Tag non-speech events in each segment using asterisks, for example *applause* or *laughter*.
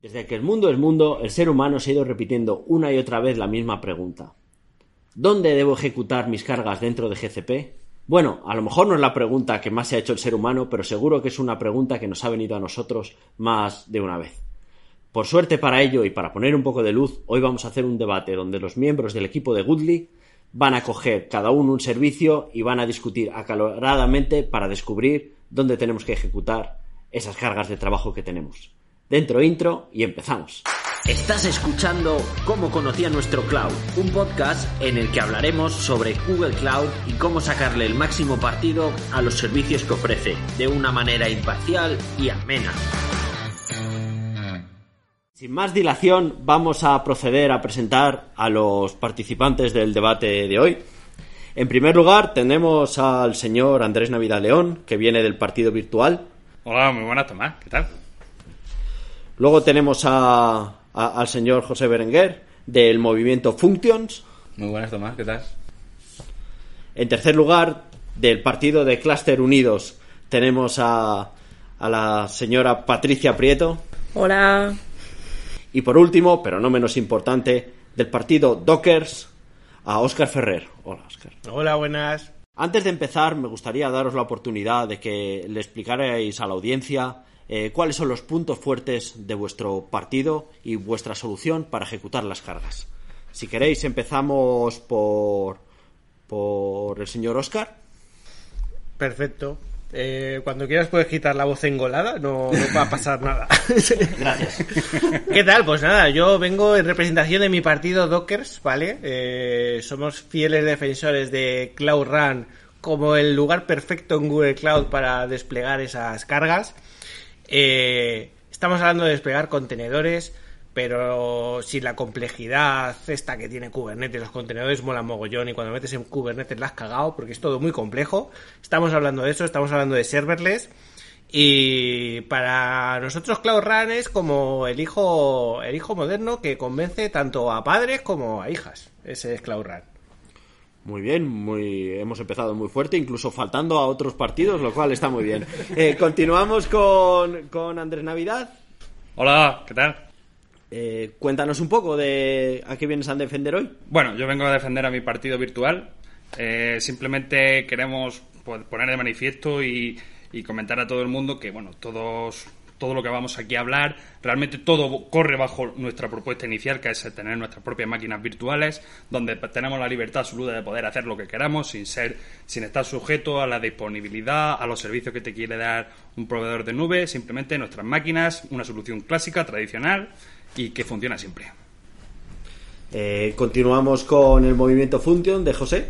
Desde que el mundo es mundo, el ser humano se ha ido repitiendo una y otra vez la misma pregunta. ¿Dónde debo ejecutar mis cargas dentro de GCP? Bueno, a lo mejor no es la pregunta que más se ha hecho el ser humano, pero seguro que es una pregunta que nos ha venido a nosotros más de una vez. Por suerte para ello y para poner un poco de luz, hoy vamos a hacer un debate donde los miembros del equipo de Goodly van a coger cada uno un servicio y van a discutir acaloradamente para descubrir dónde tenemos que ejecutar esas cargas de trabajo que tenemos. Dentro intro y empezamos. Estás escuchando Cómo conocía nuestro cloud, un podcast en el que hablaremos sobre Google Cloud y cómo sacarle el máximo partido a los servicios que ofrece, de una manera imparcial y amena. Sin más dilación, vamos a proceder a presentar a los participantes del debate de hoy. En primer lugar, tenemos al señor Andrés Navidad León, que viene del Partido Virtual. Hola, muy buenas, Tomás. ¿Qué tal? Luego tenemos a, a- al señor José Berenguer del movimiento Functions. Muy buenas, Tomás. ¿Qué tal? En tercer lugar, del partido de Cluster Unidos, tenemos a, a la señora Patricia Prieto. Hola. Y por último, pero no menos importante, del partido Dockers, a Óscar Ferrer. Hola, Óscar. Hola, buenas. Antes de empezar, me gustaría daros la oportunidad de que le explicarais a la audiencia eh, cuáles son los puntos fuertes de vuestro partido y vuestra solución para ejecutar las cargas. Si queréis, empezamos por, por el señor Óscar. Perfecto. Eh, cuando quieras puedes quitar la voz engolada, no, no va a pasar nada. *laughs* Gracias. ¿Qué tal? Pues nada, yo vengo en representación de mi partido Dockers, ¿vale? Eh, somos fieles defensores de Cloud Run como el lugar perfecto en Google Cloud para desplegar esas cargas. Eh, estamos hablando de desplegar contenedores, pero sin la complejidad esta que tiene Kubernetes. Los contenedores molan mogollón y cuando metes en Kubernetes la has cagado porque es todo muy complejo. Estamos hablando de eso, estamos hablando de serverless. Y para nosotros Cloud Run es como el hijo, el hijo moderno que convence tanto a padres como a hijas. Ese es Cloud Run. Muy bien, muy, hemos empezado muy fuerte, incluso faltando a otros partidos, lo cual está muy bien. Eh, continuamos con, con Andrés Navidad. Hola, ¿qué tal? Eh, cuéntanos un poco de a qué vienes a defender hoy. Bueno, yo vengo a defender a mi partido virtual. Eh, simplemente queremos pues, poner de manifiesto y, y comentar a todo el mundo que, bueno, todos todo lo que vamos aquí a hablar, realmente todo corre bajo nuestra propuesta inicial, que es tener nuestras propias máquinas virtuales, donde tenemos la libertad absoluta de poder hacer lo que queramos sin ser, sin estar sujeto a la disponibilidad, a los servicios que te quiere dar un proveedor de nube, simplemente nuestras máquinas, una solución clásica, tradicional y que funciona siempre. Eh, continuamos con el movimiento Function de José.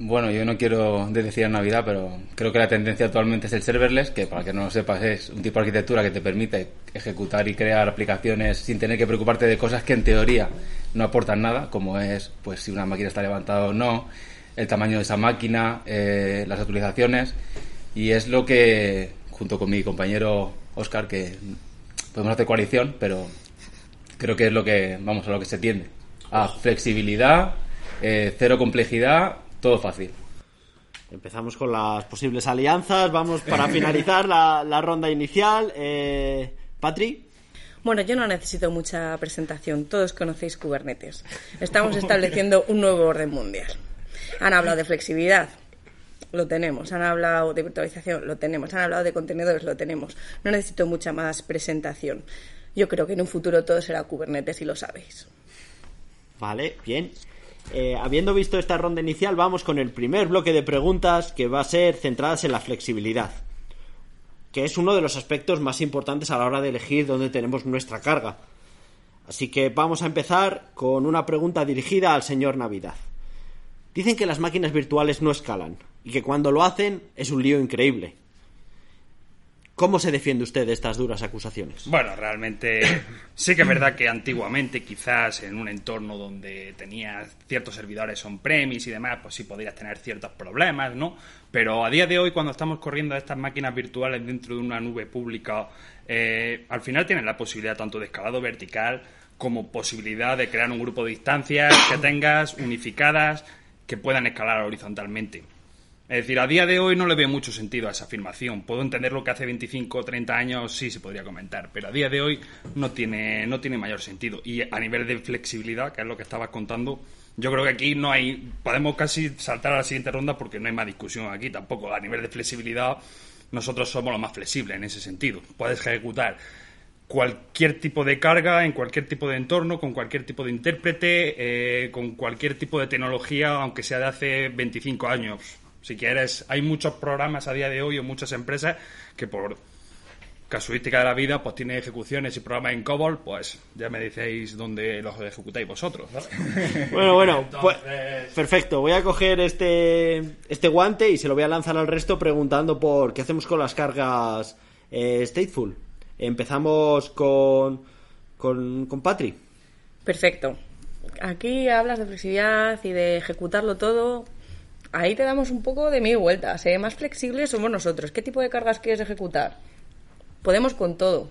Bueno, yo no quiero decir a Navidad, pero creo que la tendencia actualmente es el serverless, que para que no lo sepas es un tipo de arquitectura que te permite ejecutar y crear aplicaciones sin tener que preocuparte de cosas que en teoría no aportan nada, como es pues si una máquina está levantada o no, el tamaño de esa máquina, eh, las actualizaciones, y es lo que, junto con mi compañero Oscar, que podemos hacer coalición, pero creo que es lo que, vamos, a lo que se tiende. A flexibilidad, eh, cero complejidad, todo fácil. Empezamos con las posibles alianzas. Vamos para *laughs* finalizar la, la ronda inicial. Eh, Patri. Bueno, yo no necesito mucha presentación. Todos conocéis Kubernetes. Estamos estableciendo un nuevo orden mundial. Han hablado de flexibilidad. Lo tenemos. Han hablado de virtualización. Lo tenemos. Han hablado de contenedores. Lo tenemos. No necesito mucha más presentación. Yo creo que en un futuro todo será Kubernetes y lo sabéis. Vale, bien. Eh, habiendo visto esta ronda inicial, vamos con el primer bloque de preguntas que va a ser centradas en la flexibilidad, que es uno de los aspectos más importantes a la hora de elegir dónde tenemos nuestra carga. Así que vamos a empezar con una pregunta dirigida al señor Navidad. Dicen que las máquinas virtuales no escalan y que cuando lo hacen es un lío increíble. ¿Cómo se defiende usted de estas duras acusaciones? Bueno, realmente *coughs* sí que es verdad que antiguamente quizás en un entorno donde tenías ciertos servidores on-premise y demás, pues sí podrías tener ciertos problemas, ¿no? Pero a día de hoy, cuando estamos corriendo estas máquinas virtuales dentro de una nube pública, eh, al final tienes la posibilidad tanto de escalado vertical como posibilidad de crear un grupo de instancias que tengas unificadas que puedan escalar horizontalmente. Es decir, a día de hoy no le veo mucho sentido a esa afirmación. Puedo entender lo que hace 25 o 30 años sí se podría comentar, pero a día de hoy no tiene, no tiene mayor sentido. Y a nivel de flexibilidad, que es lo que estabas contando, yo creo que aquí no hay. Podemos casi saltar a la siguiente ronda porque no hay más discusión aquí tampoco. A nivel de flexibilidad, nosotros somos los más flexibles en ese sentido. Puedes ejecutar cualquier tipo de carga, en cualquier tipo de entorno, con cualquier tipo de intérprete, eh, con cualquier tipo de tecnología, aunque sea de hace 25 años si quieres, hay muchos programas a día de hoy o muchas empresas que por casuística de la vida, pues tienen ejecuciones y programas en COBOL, pues ya me decís dónde los ejecutáis vosotros. *laughs* Bueno, bueno, pues, perfecto. Voy a coger este, este guante y se lo voy a lanzar al resto preguntando por qué hacemos con las cargas eh, stateful. Empezamos con, con, con Patri. Perfecto. Aquí hablas de flexibilidad y de ejecutarlo todo ahí te damos un poco de mil vueltas. ¿eh? Más flexibles somos nosotros. ¿Qué tipo de cargas quieres ejecutar? Podemos con todo.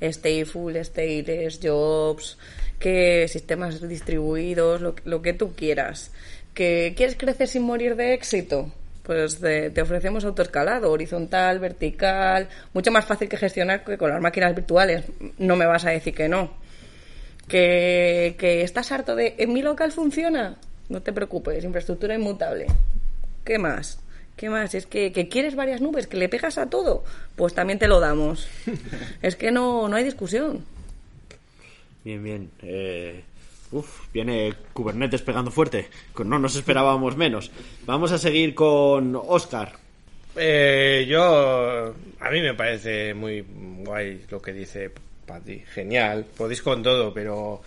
Stateful, stateless, jobs, que sistemas distribuidos, lo, que tú quieras. ¿Que quieres crecer sin morir de éxito? Pues te, ofrecemos autoescalado, horizontal, vertical, mucho más fácil que gestionar que con las máquinas virtuales. No me vas a decir que no. ¿Que, que estás harto de en mi local funciona? No te preocupes, infraestructura inmutable. ¿Qué más? ¿Qué más? Es que, quieres varias nubes, que le pegas a todo. Pues también te lo damos. *laughs* es que no, no hay discusión. Bien, bien. Eh, uf, viene Kubernetes pegando fuerte. No nos esperábamos menos. Vamos a seguir con Oscar. Eh, yo. A mí me parece muy guay lo que dice Patti. Genial. Podéis con todo, pero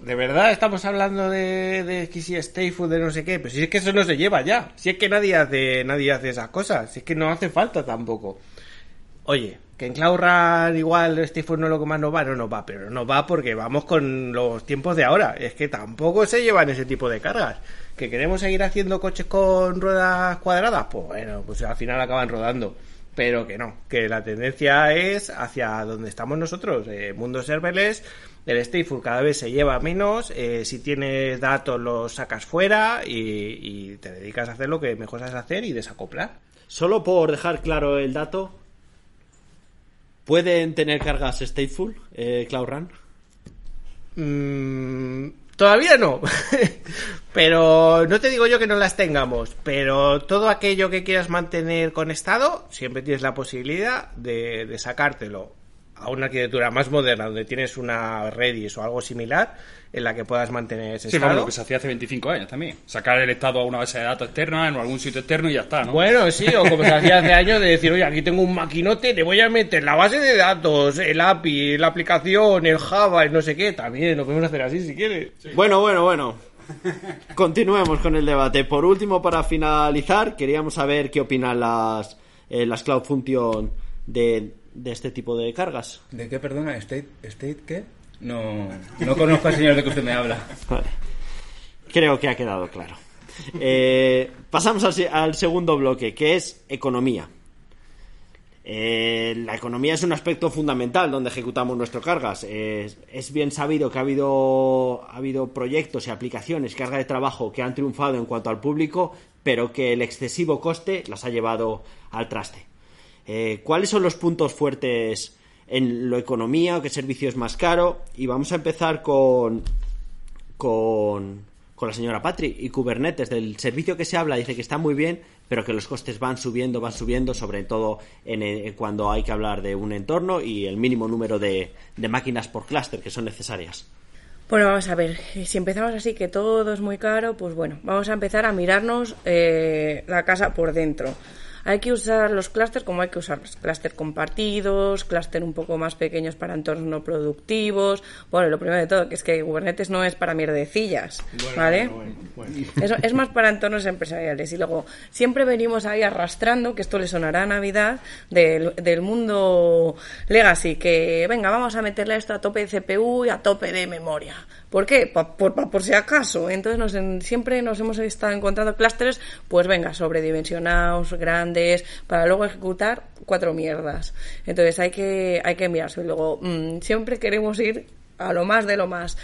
de verdad estamos hablando de, de que si stay de no sé qué, pero si es que eso no se lleva ya, si es que nadie hace, nadie hace esas cosas, si es que no hace falta tampoco. Oye, que en Cloud igual stay food no lo que más nos va, no nos va, pero no va porque vamos con los tiempos de ahora, es que tampoco se llevan ese tipo de cargas. Que queremos seguir haciendo coches con ruedas cuadradas, pues bueno, pues al final acaban rodando pero que no, que la tendencia es hacia donde estamos nosotros, eh, mundo serverless, el stateful cada vez se lleva menos, eh, si tienes datos los sacas fuera y, te dedicas a hacer lo que mejor sabes hacer y desacoplar. Solo por dejar claro el dato, ¿pueden tener cargas stateful, eh, Cloud Run? Mm, todavía no, *laughs* pero no te digo yo que no las tengamos, pero todo aquello que quieras mantener conectado, siempre tienes la posibilidad de, de sacártelo a una arquitectura más moderna donde tienes una Redis o algo similar en la que puedas mantener ese sí, estado. lo que se hacía hace 25 años también. Sacar el estado a una base de datos externa en algún sitio externo y ya está, ¿no? Bueno, sí, o como se hacía hace *laughs* años de decir, oye, aquí tengo un maquinote, le voy a meter la base de datos, el API, la aplicación, el Java, el no sé qué. También lo podemos hacer así si quieres. Bueno, bueno, bueno. *laughs* Continuemos con el debate. Por último, para finalizar, queríamos saber qué opinan las, eh, las Cloud Function de de este tipo de cargas. ¿De qué, perdona? ¿State, state qué? No, no conozco al señor de que usted me habla. Creo que ha quedado claro. Eh, pasamos al, segundo bloque, que es economía. Eh, la economía es un aspecto fundamental donde ejecutamos nuestras cargas. es bien sabido que ha habido, ha habido proyectos y aplicaciones, carga de trabajo que han triunfado en cuanto al público, pero que el excesivo coste las ha llevado al traste. Eh, cuáles son los puntos fuertes en lo economía o qué servicio es más caro. Y vamos a empezar con, con, con la señora Patri y Kubernetes. Del servicio que se habla dice que está muy bien, pero que los costes van subiendo, van subiendo, sobre todo en, cuando hay que hablar de un entorno y el mínimo número de, máquinas por clúster que son necesarias. Bueno, vamos a ver, si empezamos así que todo es muy caro, pues bueno, vamos a empezar a mirarnos eh, la casa por dentro. Hay que usar los clústeres como hay que usar los clústeres compartidos, clústeres un poco más pequeños para entornos no productivos. Bueno, lo primero de todo, que es que Kubernetes no es para mierdecillas, ¿vale? Eso es más para entornos empresariales. Y luego, siempre venimos ahí arrastrando, que esto le sonará a Navidad, del, del mundo legacy, que venga, vamos a meterle esto a tope de CPU y a tope de memoria. ¿Por qué? Pa- por, pa- por si acaso. Entonces nos en- siempre nos hemos estado encontrando clústeres, pues venga, sobredimensionados, grandes, para luego ejecutar cuatro mierdas. Entonces hay que, hay que mirarse. Luego, mm, siempre queremos ir a lo más de lo más.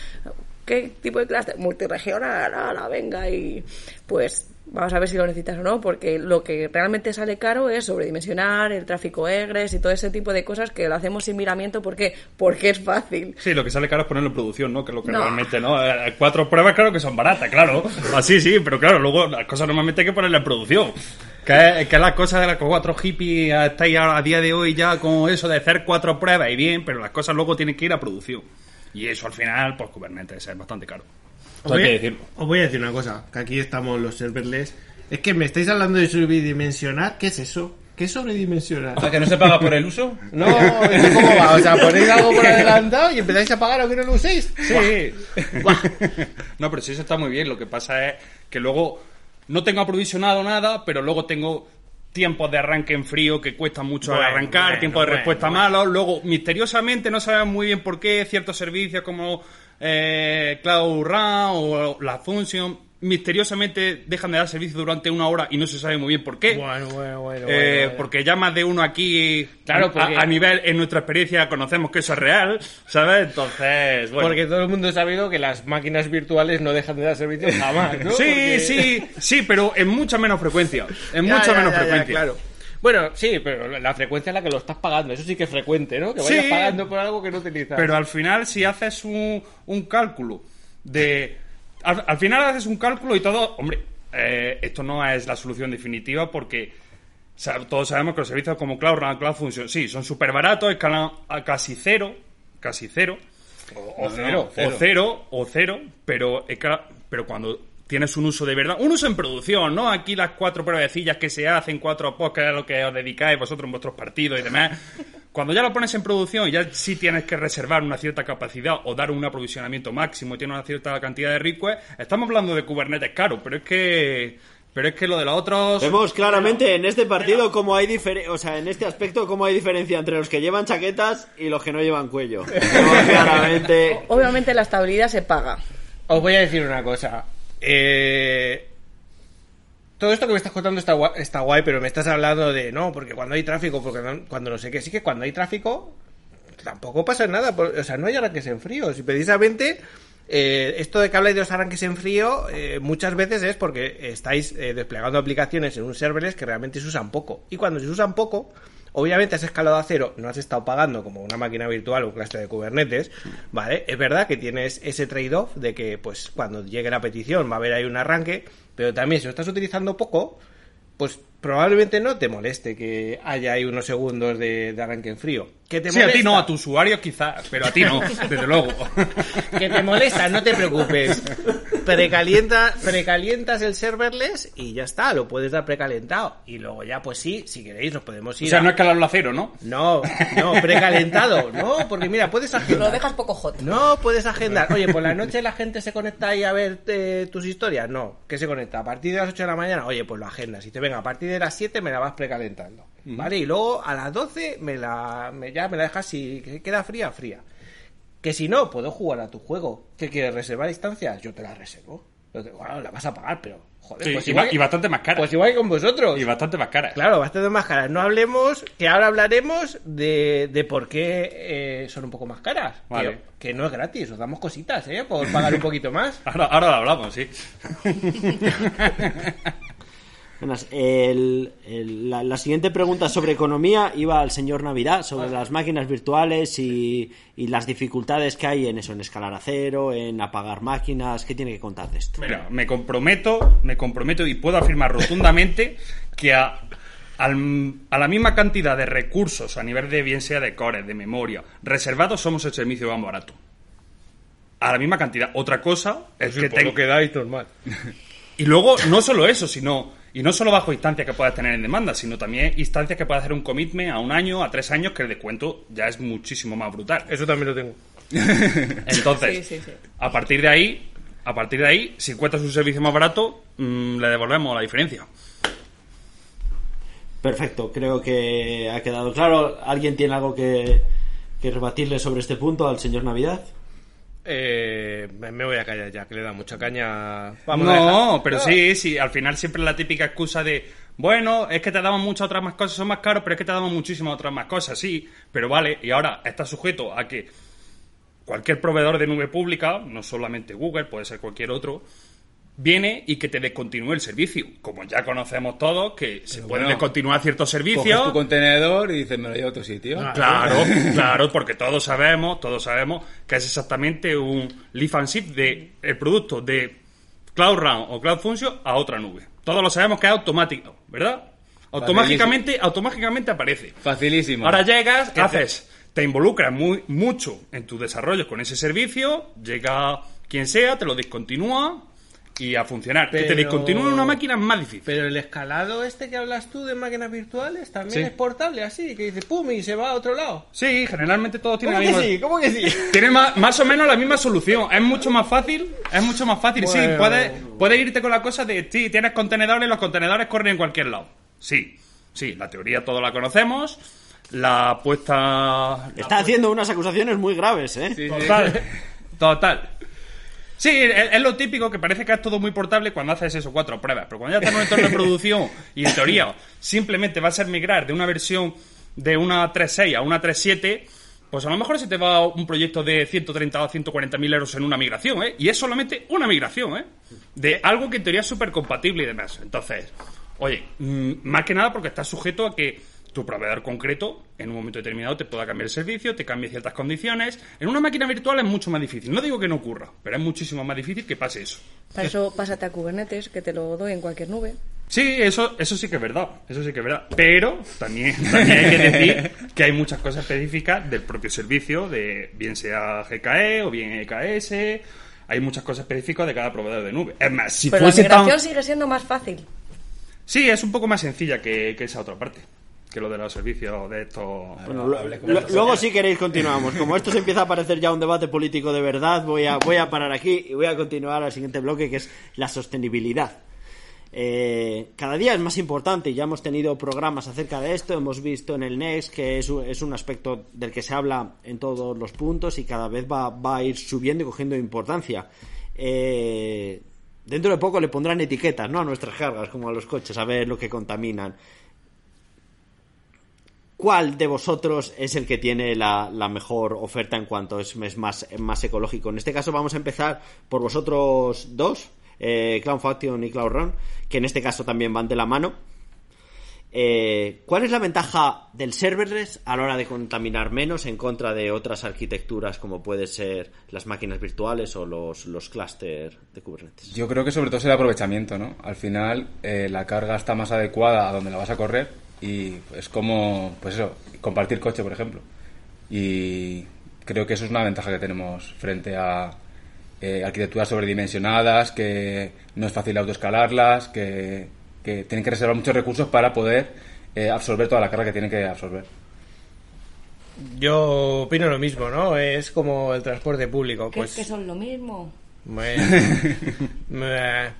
¿Qué tipo de clúster? Multiregional, ala, venga, y pues vamos a ver si lo necesitas o no, porque lo que realmente sale caro es sobredimensionar el tráfico egres y todo ese tipo de cosas que lo hacemos sin miramiento. ¿Por qué? Porque es fácil. Sí, lo que sale caro es ponerlo en producción, ¿no? Que es lo que No. realmente, ¿no? Eh, Cuatro pruebas, claro que son baratas, claro. Así, sí, pero claro, luego las cosas normalmente hay que ponerlas en producción. Que, que las cosas de las cuatro hippies estáis ahora a día de hoy ya con eso de hacer cuatro pruebas y bien, pero las cosas luego tienen que ir a producción. Y eso al final, pues Kubernetes es bastante caro. Os voy, a- decirlo. os voy a decir una cosa, que aquí estamos los serverless. Es que me estáis hablando de sobredimensionar. ¿Qué es eso? ¿Qué es sobredimensionar? Sea, que no se paga por el uso. *laughs* No, ¿y ¿cómo va? O sea, ponéis algo por adelantado y empezáis a pagar aunque no lo uséis. Sí. *laughs* no, pero sí, eso está muy bien. Lo que pasa es que luego no tengo aprovisionado nada, pero luego tengo tiempos de arranque en frío que cuestan mucho Bueno, al arrancar, bueno, tiempos de respuesta bueno. malos. Luego, misteriosamente, no sabemos muy bien por qué ciertos servicios como eh, Cloud Run o la Function misteriosamente dejan de dar servicio durante una hora y no se sabe muy bien por qué. Bueno, bueno, bueno. Eh, bueno. Porque ya más de uno aquí, Claro, a- porque- a, nivel, en nuestra experiencia, conocemos que eso es real, ¿sabes? Entonces, bueno. Porque todo el mundo ha sabido que las máquinas virtuales no dejan de dar servicio jamás, ¿no? Sí, Porque- sí, sí, pero en mucha menos frecuencia. En Ya, mucha ya, menos ya, ya, frecuencia. claro. Bueno, sí, pero la frecuencia es la que lo estás pagando. Eso sí que es frecuente, ¿no? Que vayas Sí. pagando por algo que no utilizas. Pero al final, si haces un, un cálculo de. Al, al final haces un cálculo y todo. Hombre, eh, esto no es la solución definitiva porque. Todos sabemos que los servicios como Cloud Run, Cloud Function, sí, son súper baratos, escalan a casi cero, casi cero, o cero, o cero, o cero, pero cuando tienes un uso de verdad, un uso en producción, ¿no? Aquí las cuatro pruebecillas que se hacen, cuatro es a lo que os dedicáis vosotros en vuestros partidos y demás. Cuando ya lo pones en producción, ya sí tienes que reservar una cierta capacidad o dar un aprovisionamiento máximo, tiene una cierta cantidad de requests. Estamos hablando de Kubernetes caro, pero es que, pero es que lo de los otros. Vemos claramente en este partido cómo hay diferencia, o sea, en este aspecto cómo hay diferencia entre los que llevan chaquetas y los que no llevan cuello. *laughs* Claramente. Obviamente la estabilidad se paga. Os voy a decir una cosa. Eh, todo esto que me estás contando está guay, está guay, pero me estás hablando de no, porque cuando hay tráfico, porque cuando no sé qué, sí que cuando hay tráfico tampoco pasa nada, por- o sea, no hay arranques en frío. Si precisamente eh, esto de que habláis de los arranques en frío, eh, muchas veces es porque estáis desplegando aplicaciones en un serverless que realmente se usan poco. Y cuando se usan poco, obviamente has escalado a cero, no has estado pagando como una máquina virtual o un cluster de Kubernetes, ¿vale? Es verdad que tienes ese trade-off de que, pues, cuando llegue la petición va a haber ahí un arranque, pero también si lo estás utilizando poco, pues probablemente no te moleste que haya ahí unos segundos de, de arranque en frío. ¿Que te Sí, a ti molesta? no, a tu usuario quizás, pero a ti no, *laughs* desde luego. Que te molesta, no te preocupes. Precalienta, precalientas el serverless y ya está, lo puedes dar precalentado. Y luego ya, pues sí, si queréis, nos podemos O ir. sea, a- no escalarlo a cero, ¿no? no, no, precalentado, no, porque mira, puedes Lo agendar. dejas poco hot. No puedes agendar. Oye, por la noche la gente se conecta ahí a ver eh, tus historias. No, ¿qué se conecta? A partir de las 8 de la mañana, oye, pues lo agendas. Y te venga, a partir de las 7 me la vas precalentando. ¿Vale? Y luego a las 12 me la, me, ya me la dejas si que queda fría, fría. Que si no, puedo jugar a tu juego. ¿Qué quieres reservar instancias? Yo te la reservo. Yo te- Bueno, la vas a pagar, pero joder, Sí, pues y, igual que- y bastante más cara. Pues igual que con vosotros. Y bastante más cara. Claro, bastante más caras. No hablemos, que ahora hablaremos de, de por qué eh, son un poco más caras. Vale. Que, que no es gratis, os damos cositas, ¿eh? Por pagar un poquito más. *laughs* Ahora, ahora lo hablamos, sí. *laughs* Buenas, el- el- la, la siguiente pregunta sobre economía iba al señor Navidad, sobre las máquinas virtuales y, y las dificultades que hay en eso, en escalar a cero, en apagar máquinas. ¿Qué tiene que contar de esto? Mira, me comprometo, me comprometo y puedo afirmar rotundamente que a, al- a la misma cantidad de recursos a nivel de bien sea de core, de memoria, reservados somos el servicio más barato. A la misma cantidad. Otra cosa es que ten- dais normal. *laughs* Y luego, no solo eso, sino Y no solo bajo instancias que puedas tener en demanda, sino también instancias que puedas hacer un commitment a un año, a tres años, que el descuento ya es muchísimo más brutal. Eso también lo tengo. *laughs* Entonces, Sí, sí, sí. a partir de ahí, a partir de ahí, si encuentras un servicio más barato, mm, le devolvemos la diferencia. Perfecto, creo que ha quedado claro. ¿Alguien tiene algo que, que rebatirle sobre este punto al señor Navidad? Eh, me voy a callar ya, que le da mucha caña. Vamos a no, pero sí, sí, al final siempre la típica excusa de, bueno, es que te damos muchas otras más cosas, son más caros, pero es que te damos muchísimas otras más cosas, sí, pero vale, y ahora está sujeto a que cualquier proveedor de nube pública, no solamente Google, puede ser cualquier otro, viene y que te descontinúe el servicio. Como ya conocemos todos, que se pueden descontinuar ciertos Coges servicios. tu contenedor y dices, me lo llevo a otro sitio. Claro, claro, *laughs* porque todos sabemos, todos sabemos que es exactamente un lift and shift de el producto de Cloud Run o Cloud Function a otra nube. Todos lo sabemos que es automático, ¿verdad? Automáticamente, automáticamente aparece. Facilísimo. Ahora llegas, haces, te involucras muy, mucho en tu desarrollo con ese servicio, llega quien sea, te lo descontinúa y a funcionar. Que te Pero- descontinúe una máquina es más difícil. Pero el escalado este que hablas tú de máquinas virtuales también Sí. es portable así, que dice pum y se va a otro lado. Sí, generalmente todos tienen ¿Cómo la que misma... sí? ¿Cómo que sí? *laughs* Tiene más, más o menos la misma solución. Es mucho más fácil. Es mucho más fácil. Sí, puedes, puedes irte con la cosa de, sí, tienes contenedores, los contenedores corren en cualquier lado. Sí, sí, la teoría todos la conocemos. La puesta... Está haciendo unas acusaciones muy graves, ¿eh? Sí, sí. Total. Total. Sí, es, lo típico que parece que es todo muy portable cuando haces eso, cuatro pruebas. Pero cuando ya estás en un entorno de *laughs* producción y en teoría simplemente va a ser migrar de una versión de una 3.6 a una 3.7, pues a lo mejor se te va un proyecto de 130 o 140 mil euros en una migración, ¿eh? Y es solamente una migración, ¿eh? De algo que en teoría es súper compatible y demás. Entonces, oye, mm, más que nada porque estás sujeto a que tu proveedor concreto en un momento determinado te pueda cambiar el servicio, te cambie ciertas condiciones. En una máquina virtual es mucho más difícil. No digo que no ocurra, pero es muchísimo más difícil que pase eso. Para eso pásate a Kubernetes, que te lo doy en cualquier nube. Sí, eso, eso sí que es verdad, eso sí que es verdad. Pero también, también hay que decir *laughs* que hay muchas cosas específicas del propio servicio, de bien sea GKE o bien EKS. Hay muchas cosas específicas de cada proveedor de nube. Es más, si Pero la tan... migración sigue siendo más fácil. Sí, es un poco más sencilla que, que esa otra parte, que lo de los servicios de estos... Bueno, lo- lo- luego si queréis continuamos. Como esto se empieza a parecer ya un debate político de verdad, voy a, voy a parar aquí y voy a continuar al siguiente bloque que es la sostenibilidad. Eh, cada día es más importante y ya hemos tenido programas acerca de esto, hemos visto en el Next que es, un- es un aspecto del que se habla en todos los puntos y cada vez va, va a ir subiendo y cogiendo importancia. Eh, dentro de poco le pondrán etiquetas ¿no? a nuestras cargas, como a los coches, a ver lo que contaminan. ¿Cuál de vosotros es el que tiene la, mejor oferta en cuanto es, más, ecológico? En este caso vamos a empezar por vosotros dos, eh, Cloud Faction y Cloud Run, que en este caso también van de la mano. Eh, ¿Cuál es la ventaja del serverless a la hora de contaminar menos en contra de otras arquitecturas como puede ser las máquinas virtuales o los, los clústeres de Kubernetes? Yo creo que sobre todo es el aprovechamiento, ¿no? Al final eh, la carga está más adecuada a donde la vas a correr y es como, pues eso, compartir coche, por ejemplo. Y creo que eso es una ventaja que tenemos frente a eh, arquitecturas sobredimensionadas, que no es fácil autoescalarlas, que, que tienen que reservar muchos recursos para poder eh, absorber toda la carga que tienen que absorber. Yo opino lo mismo, ¿no? Es como el transporte público. Pues, que son lo mismo. Bueno. *laughs*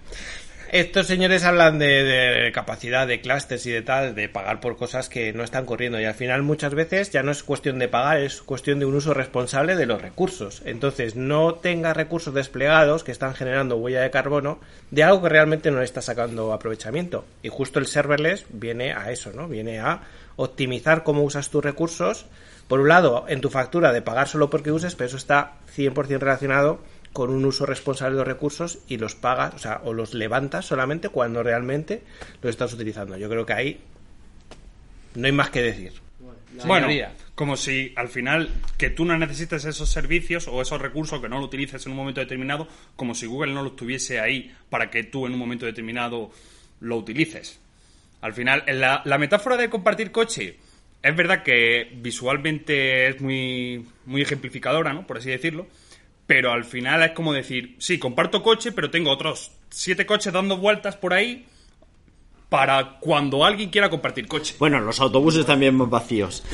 Estos señores hablan de, de capacidad de clústeres y de tal, de pagar por cosas que no están corriendo. Y al final muchas veces ya no es cuestión de pagar, es cuestión de un uso responsable de los recursos. Entonces no tenga recursos desplegados que están generando huella de carbono de algo que realmente no le está sacando aprovechamiento. Y justo el serverless viene a eso, ¿no? Viene a optimizar cómo usas tus recursos. Por un lado, en tu factura de pagar solo porque uses, pero eso está 100% relacionado con un uso responsable de los recursos y los pagas, o sea, o los levantas solamente cuando realmente los estás utilizando. Yo creo que ahí no hay más que decir. Bueno, como si al final que tú no necesites esos servicios o esos recursos que no lo utilices en un momento determinado, como si Google no los tuviese ahí para que tú en un momento determinado lo utilices. Al final, en la, la metáfora de compartir coche es verdad que visualmente es muy, muy ejemplificadora, ¿no? Por así decirlo. Pero al final es como decir, sí, comparto coche, pero tengo otros siete coches dando vueltas por ahí para cuando alguien quiera compartir coche. Bueno, los autobuses también vacíos. *laughs*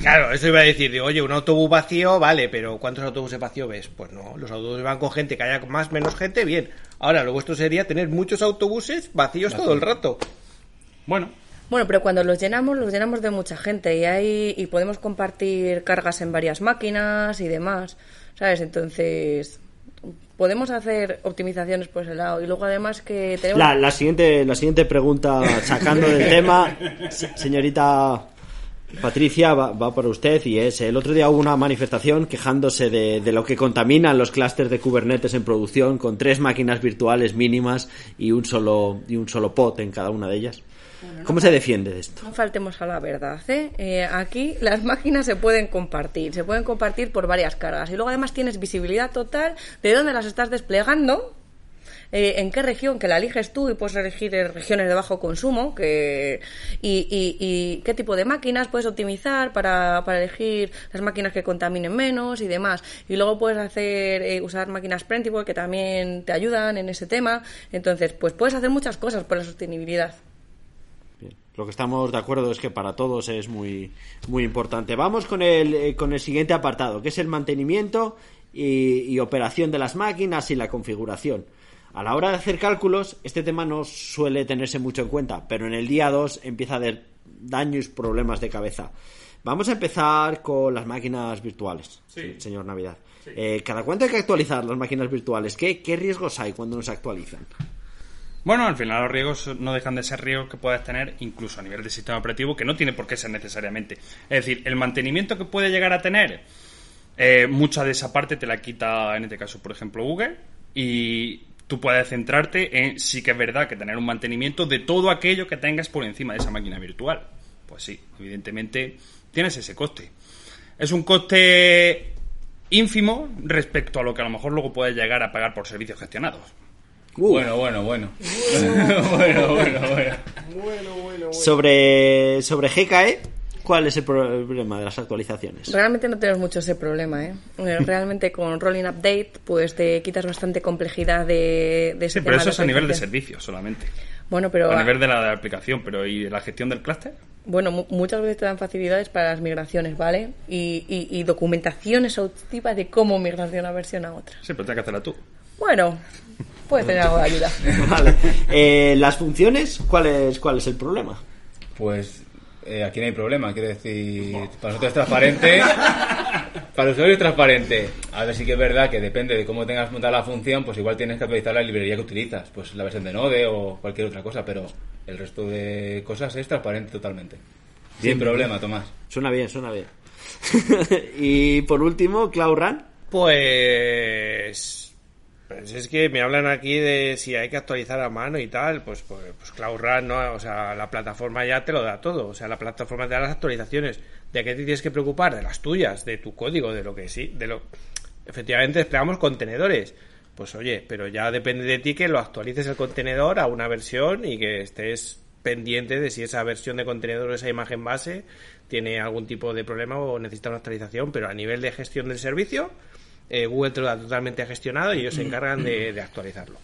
Claro, eso iba a decir, digo, oye, un autobús vacío, vale, pero ¿cuántos autobuses vacíos ves? Pues no, los autobuses van con gente, que haya más menos gente, bien. Ahora, lo vuestro sería tener muchos autobuses vacíos todo el rato. Bueno, Bueno, pero cuando los llenamos, los llenamos de mucha gente y hay y podemos compartir cargas en varias máquinas y demás, ¿sabes? Entonces podemos hacer optimizaciones por ese lado y luego además que tenemos La, la siguiente, la siguiente pregunta, sacando del *laughs* tema, se- señorita Patricia, va, va para usted y es, el otro día hubo una manifestación quejándose de, de lo que contaminan los clústeres de Kubernetes en producción con tres máquinas virtuales mínimas y un solo, y un solo pod en cada una de ellas. ¿Cómo se defiende de esto? No faltemos a la verdad, ¿eh? Eh, Aquí las máquinas se pueden compartir, se pueden compartir por varias cargas y luego además tienes visibilidad total de dónde las estás desplegando, eh, en qué región, que la eliges tú y puedes elegir eh, regiones de bajo consumo, que, y, y- qué tipo de máquinas puedes optimizar para, para elegir las máquinas que contaminen menos y demás. Y luego puedes hacer, eh, usar máquinas Prentible que también te ayudan en ese tema. Entonces, pues puedes hacer muchas cosas por la sostenibilidad. Lo que estamos de acuerdo es que para todos es muy, muy importante. Vamos con el, eh, con el siguiente apartado, que es el mantenimiento y, y operación de las máquinas y la configuración. A la hora de hacer cálculos, este tema no suele tenerse mucho en cuenta, pero en el día 2 empieza a haber daños y problemas de cabeza. Vamos a empezar con las máquinas virtuales, señor Navidad. Eh, ¿Cada cuánto hay que actualizar las máquinas virtuales? ¿Qué, ¿Qué riesgos hay cuando no se actualizan? Bueno, al final los riesgos no dejan de ser riesgos que puedes tener incluso a nivel de sistema operativo, que no tiene por qué ser necesariamente. Es decir, el mantenimiento que puede llegar a tener, eh, mucha de esa parte te la quita, en este caso, por ejemplo, Google, y tú puedes centrarte en sí que es verdad que tener un mantenimiento de todo aquello que tengas por encima de esa máquina virtual. Pues sí, evidentemente tienes ese coste. Es un coste ínfimo respecto a lo que a lo mejor luego puedes llegar a pagar por servicios gestionados. Uh, Bueno, bueno, bueno. *laughs* bueno, bueno, bueno. Sobre, sobre GKE, ¿cuál es el problema de las actualizaciones? Realmente no tenemos mucho ese problema, ¿eh? Eh, *laughs* Realmente con Rolling Update, pues te quitas bastante complejidad de, de ese Sí, pero eso es a nivel de servicio solamente. Bueno, pero A nivel de la, de la aplicación, pero ¿y de la gestión del clúster? bueno, mu- muchas veces te dan facilidades para las migraciones, ¿vale? Y, y, y documentación exhaustiva de cómo migrar de una versión a otra. Sí, pero tienes que hacerla tú. Bueno, puedes tener algo de ayuda. *laughs* Vale. Eh, las funciones, ¿cuál es, ¿cuál es el problema? Pues eh, aquí no hay problema, quiero decir, para nosotros es transparente, *laughs* para el usuario es transparente. A ver, sí que es verdad que depende de cómo tengas montada la función, pues igual tienes que actualizar la librería que utilizas, pues la versión de Node o cualquier otra cosa, pero el resto de cosas es transparente totalmente. Bien. Sin problema, Tomás. Suena bien, suena bien. *laughs* y por último, Cloud Run. Pues... Pues es que me hablan aquí de si hay que actualizar a mano y tal, pues, pues, pues Cloud Run, ¿no? O sea, la plataforma ya te lo da todo. O sea, la plataforma te da las actualizaciones. ¿De qué te tienes que preocupar? De las tuyas, de tu código, de lo que sí, de lo... Efectivamente desplegamos contenedores. Pues oye, pero ya depende de ti que lo actualices el contenedor a una versión y que estés pendiente de si esa versión de contenedor o esa imagen base tiene algún tipo de problema o necesita una actualización, pero a nivel de gestión del servicio, eh, Google te lo da totalmente gestionado y ellos se *clears throat* encargan de, de actualizarlo.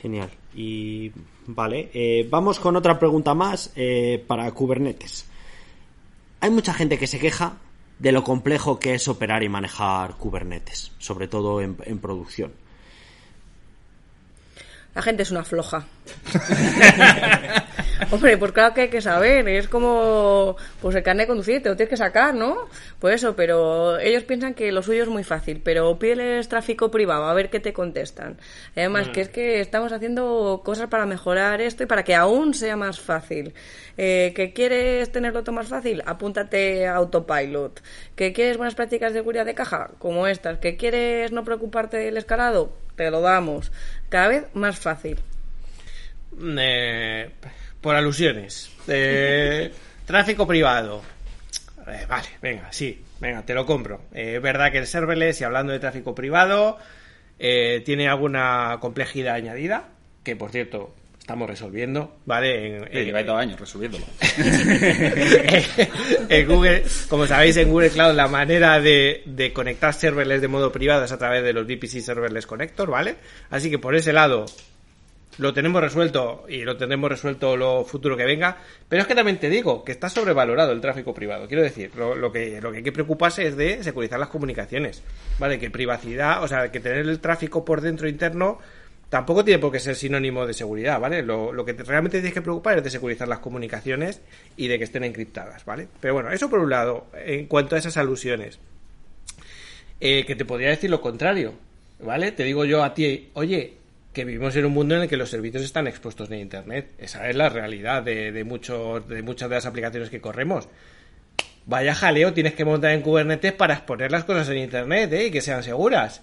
Genial. Y vale, eh, vamos con otra pregunta más eh, para Kubernetes. Hay mucha gente que se queja de lo complejo que es operar y manejar Kubernetes, sobre todo en, en producción. La gente es una floja. *laughs* Hombre, pues claro que hay que saber, es como pues el carnet de conducir, te lo tienes que sacar, ¿no? Pues eso, pero ellos piensan que lo suyo es muy fácil, pero pídeles tráfico privado, a ver qué te contestan. Además, que es que estamos haciendo cosas para mejorar esto y para que aún sea más fácil. Eh, ¿Que quieres tenerlo todo más fácil? Apúntate a Autopilot. ¿Que quieres buenas prácticas de seguridad de caja? Como estas. ¿Que quieres no preocuparte del escalado? Te lo damos. Cada vez más fácil. Eh, por alusiones. Eh, tráfico privado. Eh, vale, venga, sí, venga, te lo compro. Eh, es verdad que el serverless, y hablando de tráfico privado, eh, tiene alguna complejidad añadida, que por cierto estamos resolviendo, ¿vale? En, en- lleváis dos años resolviéndolo. *laughs* en Google, como sabéis, en Google Cloud la manera de, de conectar serverless de modo privado es a través de los VPC Serverless Connector, ¿vale? Así que por ese lado lo tenemos resuelto y lo tendremos resuelto lo futuro que venga, pero es que también te digo que está sobrevalorado el tráfico privado. Quiero decir, lo, que, lo que hay que preocuparse es de securizar las comunicaciones, ¿vale? Que privacidad, o sea, que tener el tráfico por dentro interno tampoco tiene por qué ser sinónimo de seguridad, ¿vale? Lo, lo que te- realmente tienes que preocupar es de securizar las comunicaciones y de que estén encriptadas, ¿vale? Pero bueno, eso por un lado, en cuanto a esas alusiones. Eh, que te podría decir lo contrario, ¿vale? Te digo yo a ti, oye, que vivimos en un mundo en el que los servicios están expuestos en Internet. Esa es la realidad de, de, muchos, de muchas de las aplicaciones que corremos. Vaya jaleo tienes que montar en Kubernetes para exponer las cosas en Internet, ¿eh? Y que sean seguras.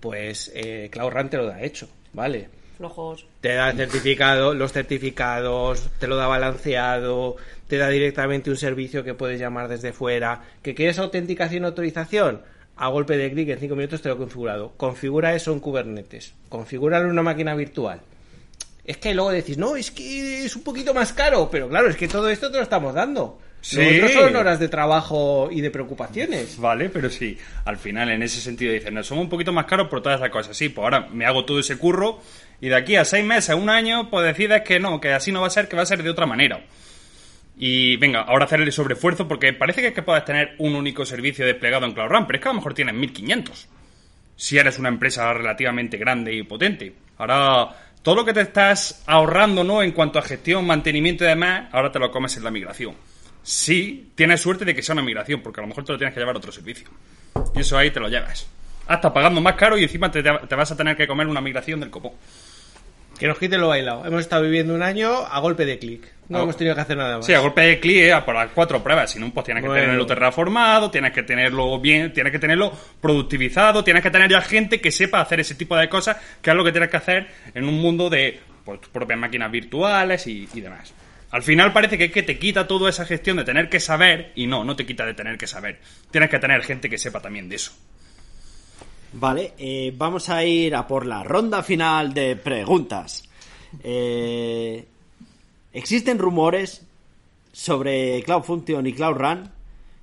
Pues eh, Cloud Run te lo da hecho, ¿vale? Flojos. te da el certificado, los certificados, te lo da balanceado, te da directamente un servicio que puedes llamar desde fuera. ¿Que quieres autenticación y autorización? A golpe de clic en 5 minutos te lo he configurado. Configura eso en Kubernetes. Configúralo en una máquina virtual. Es que luego decís, no, es que es un poquito más caro, pero claro, es que todo esto te lo estamos dando. Sí. Son horas de trabajo y de preocupaciones. Vale, pero sí, al final en ese sentido dicen, no, somos un poquito más caros por todas esas cosas. Sí, pues ahora me hago todo ese curro y de aquí a seis meses, un año, pues decides que no, que así no va a ser, que va a ser de otra manera. Y venga, ahora hacer el sobreesfuerzo porque parece que es que puedes tener un único servicio desplegado en Cloud Run, pero es que a lo mejor tienes 1500. Si eres una empresa relativamente grande y potente. Ahora, todo lo que te estás ahorrando, ¿no? En cuanto a gestión, mantenimiento y demás, ahora te lo comes en la migración. Sí, tienes suerte de que sea una migración, porque a lo mejor te lo tienes que llevar a otro servicio. Y eso ahí te lo llevas. Hasta pagando más caro y encima te, te vas a tener que comer una migración del copón. Que nos quite lo bailado. Hemos estado viviendo un año a golpe de clic. No Ah. hemos tenido que hacer nada más. Sí, a golpe de clic, eh, por las cuatro pruebas. Si no, pues tienes que Bueno. tenerlo terraformado, tienes que tenerlo bien, tienes que tenerlo productivizado, tienes que tener ya gente que sepa hacer ese tipo de cosas, que es lo que tienes que hacer en un mundo de pues, tus propias máquinas virtuales y, y demás. Al final parece que es que te quita toda esa gestión de tener que saber, y no, no te quita de tener que saber. Tienes que tener gente que sepa también de eso. Vale, eh, vamos a ir a por la ronda final de preguntas. Eh, existen rumores sobre Cloud Function y Cloud Run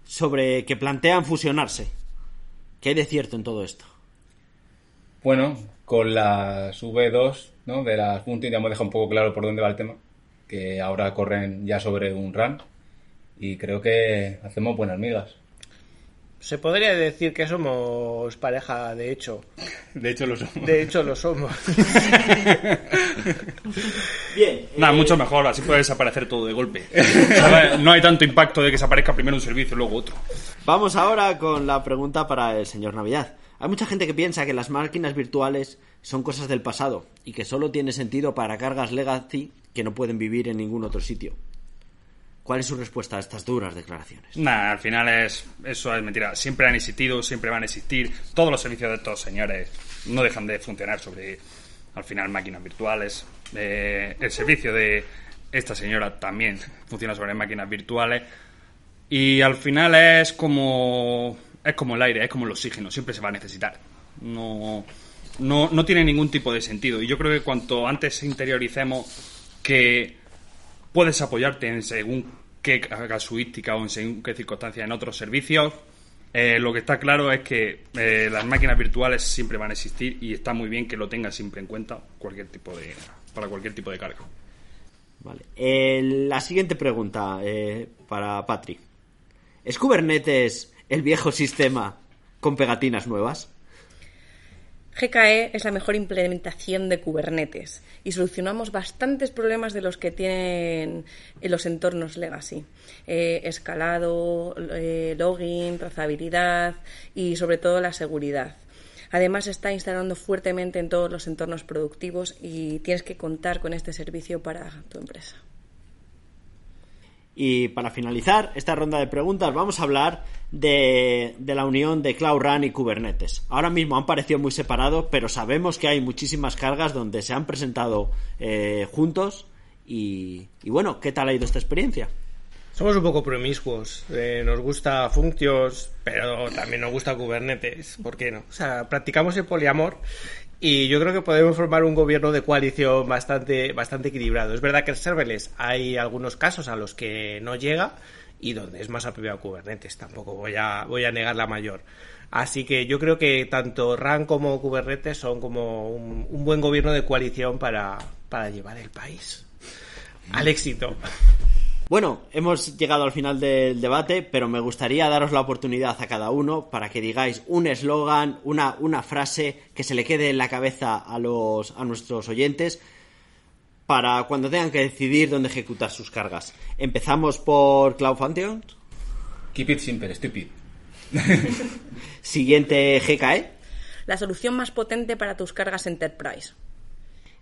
sobre que plantean fusionarse. ¿Qué hay de cierto en todo esto? Bueno, con las V2 ¿no? de las Function ya hemos dejado un poco claro por dónde va el tema, que ahora corren ya sobre un run y creo que hacemos buenas migas. Se podría decir que somos pareja, de hecho. De hecho, lo somos. De hecho, lo somos. *laughs* Bien, Nada, mucho mejor, así puede desaparecer todo de golpe. No hay tanto impacto de que desaparezca primero un servicio y luego otro. Vamos ahora con la pregunta para el señor Navidad. Hay mucha gente que piensa que las máquinas virtuales son cosas del pasado y que solo tiene sentido para cargas legacy que no pueden vivir en ningún otro sitio. ¿Cuál es su respuesta a estas duras declaraciones? Nah, al final es eso es mentira. Siempre han existido, siempre van a existir. Todos los servicios de estos señores no dejan de funcionar sobre, al final, máquinas virtuales. Eh, el servicio de esta señora también funciona sobre máquinas virtuales. Y al final es como es como el aire, es como el oxígeno, siempre se va a necesitar. No, no, no tiene ningún tipo de sentido. Y yo creo que cuanto antes interioricemos que puedes apoyarte en según qué casuística o en según qué circunstancias en otros servicios. Eh, lo que está claro es que eh, las máquinas virtuales siempre van a existir y está muy bien que lo tengas siempre en cuenta cualquier tipo de, para cualquier tipo de carga. Vale. Eh, la siguiente pregunta para Patrick. ¿Es Kubernetes el viejo *laughs* sistema con pegatinas nuevas? GKE es la mejor implementación de Kubernetes y solucionamos bastantes problemas de los que tienen en los entornos legacy. Eh, escalado, eh, login, trazabilidad y sobre todo la seguridad. Además está instalando fuertemente en todos los entornos productivos y tienes que contar con este servicio para tu empresa. Y para finalizar esta ronda de preguntas vamos a hablar de, de, la unión de Cloud Run y Kubernetes. Ahora mismo han parecido muy separados, pero sabemos que hay muchísimas cargas donde se han presentado eh, juntos. Y, bueno, ¿qué tal ha ido esta experiencia? Somos un poco promiscuos. Eh, nos gusta Functions, pero también nos gusta Kubernetes. ¿Por qué no? O sea, practicamos el poliamor y yo creo que podemos formar un gobierno de coalición bastante, bastante equilibrado. Es verdad que en serverless hay algunos casos a los que no llega y donde es más apropiado Kubernetes. Tampoco voy a, voy a negar la mayor. Así que yo creo que tanto RAN como Kubernetes son como un, un buen gobierno de coalición para, para llevar el país al éxito. Bueno, hemos llegado al final del debate, pero me gustaría daros la oportunidad a cada uno para que digáis un eslogan, una, una frase que se le quede en la cabeza a, los, a nuestros oyentes para cuando tengan que decidir dónde ejecutar sus cargas. Empezamos por Cloud Fountain. Keep it simple, stupid. *laughs* Siguiente GKE. La solución más potente para tus cargas Enterprise.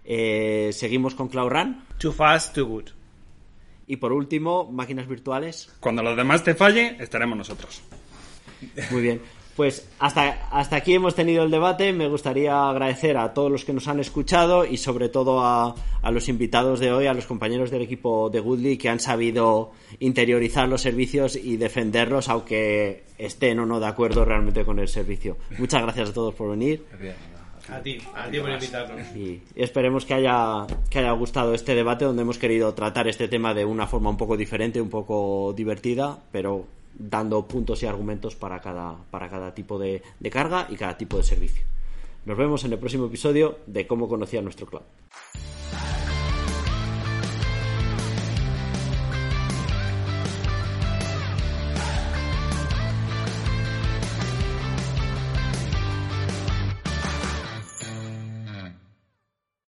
Eh, seguimos con Cloud Run. Too fast, too good. Y por último, máquinas virtuales. Cuando los demás te falle, estaremos nosotros. Muy bien. Pues hasta, hasta aquí hemos tenido el debate. Me gustaría agradecer a todos los que nos han escuchado y sobre todo a, a los invitados de hoy, a los compañeros del equipo de Goodly que han sabido interiorizar los servicios y defenderlos aunque estén o no de acuerdo realmente con el servicio. Muchas gracias a todos por venir. A ti, a ti por invitarnos. Y esperemos que haya, que haya gustado este debate donde hemos querido tratar este tema de una forma un poco diferente, un poco divertida, pero dando puntos y argumentos para cada, para cada tipo de, de carga y cada tipo de servicio. Nos vemos en el próximo episodio de cómo conocía nuestro cloud.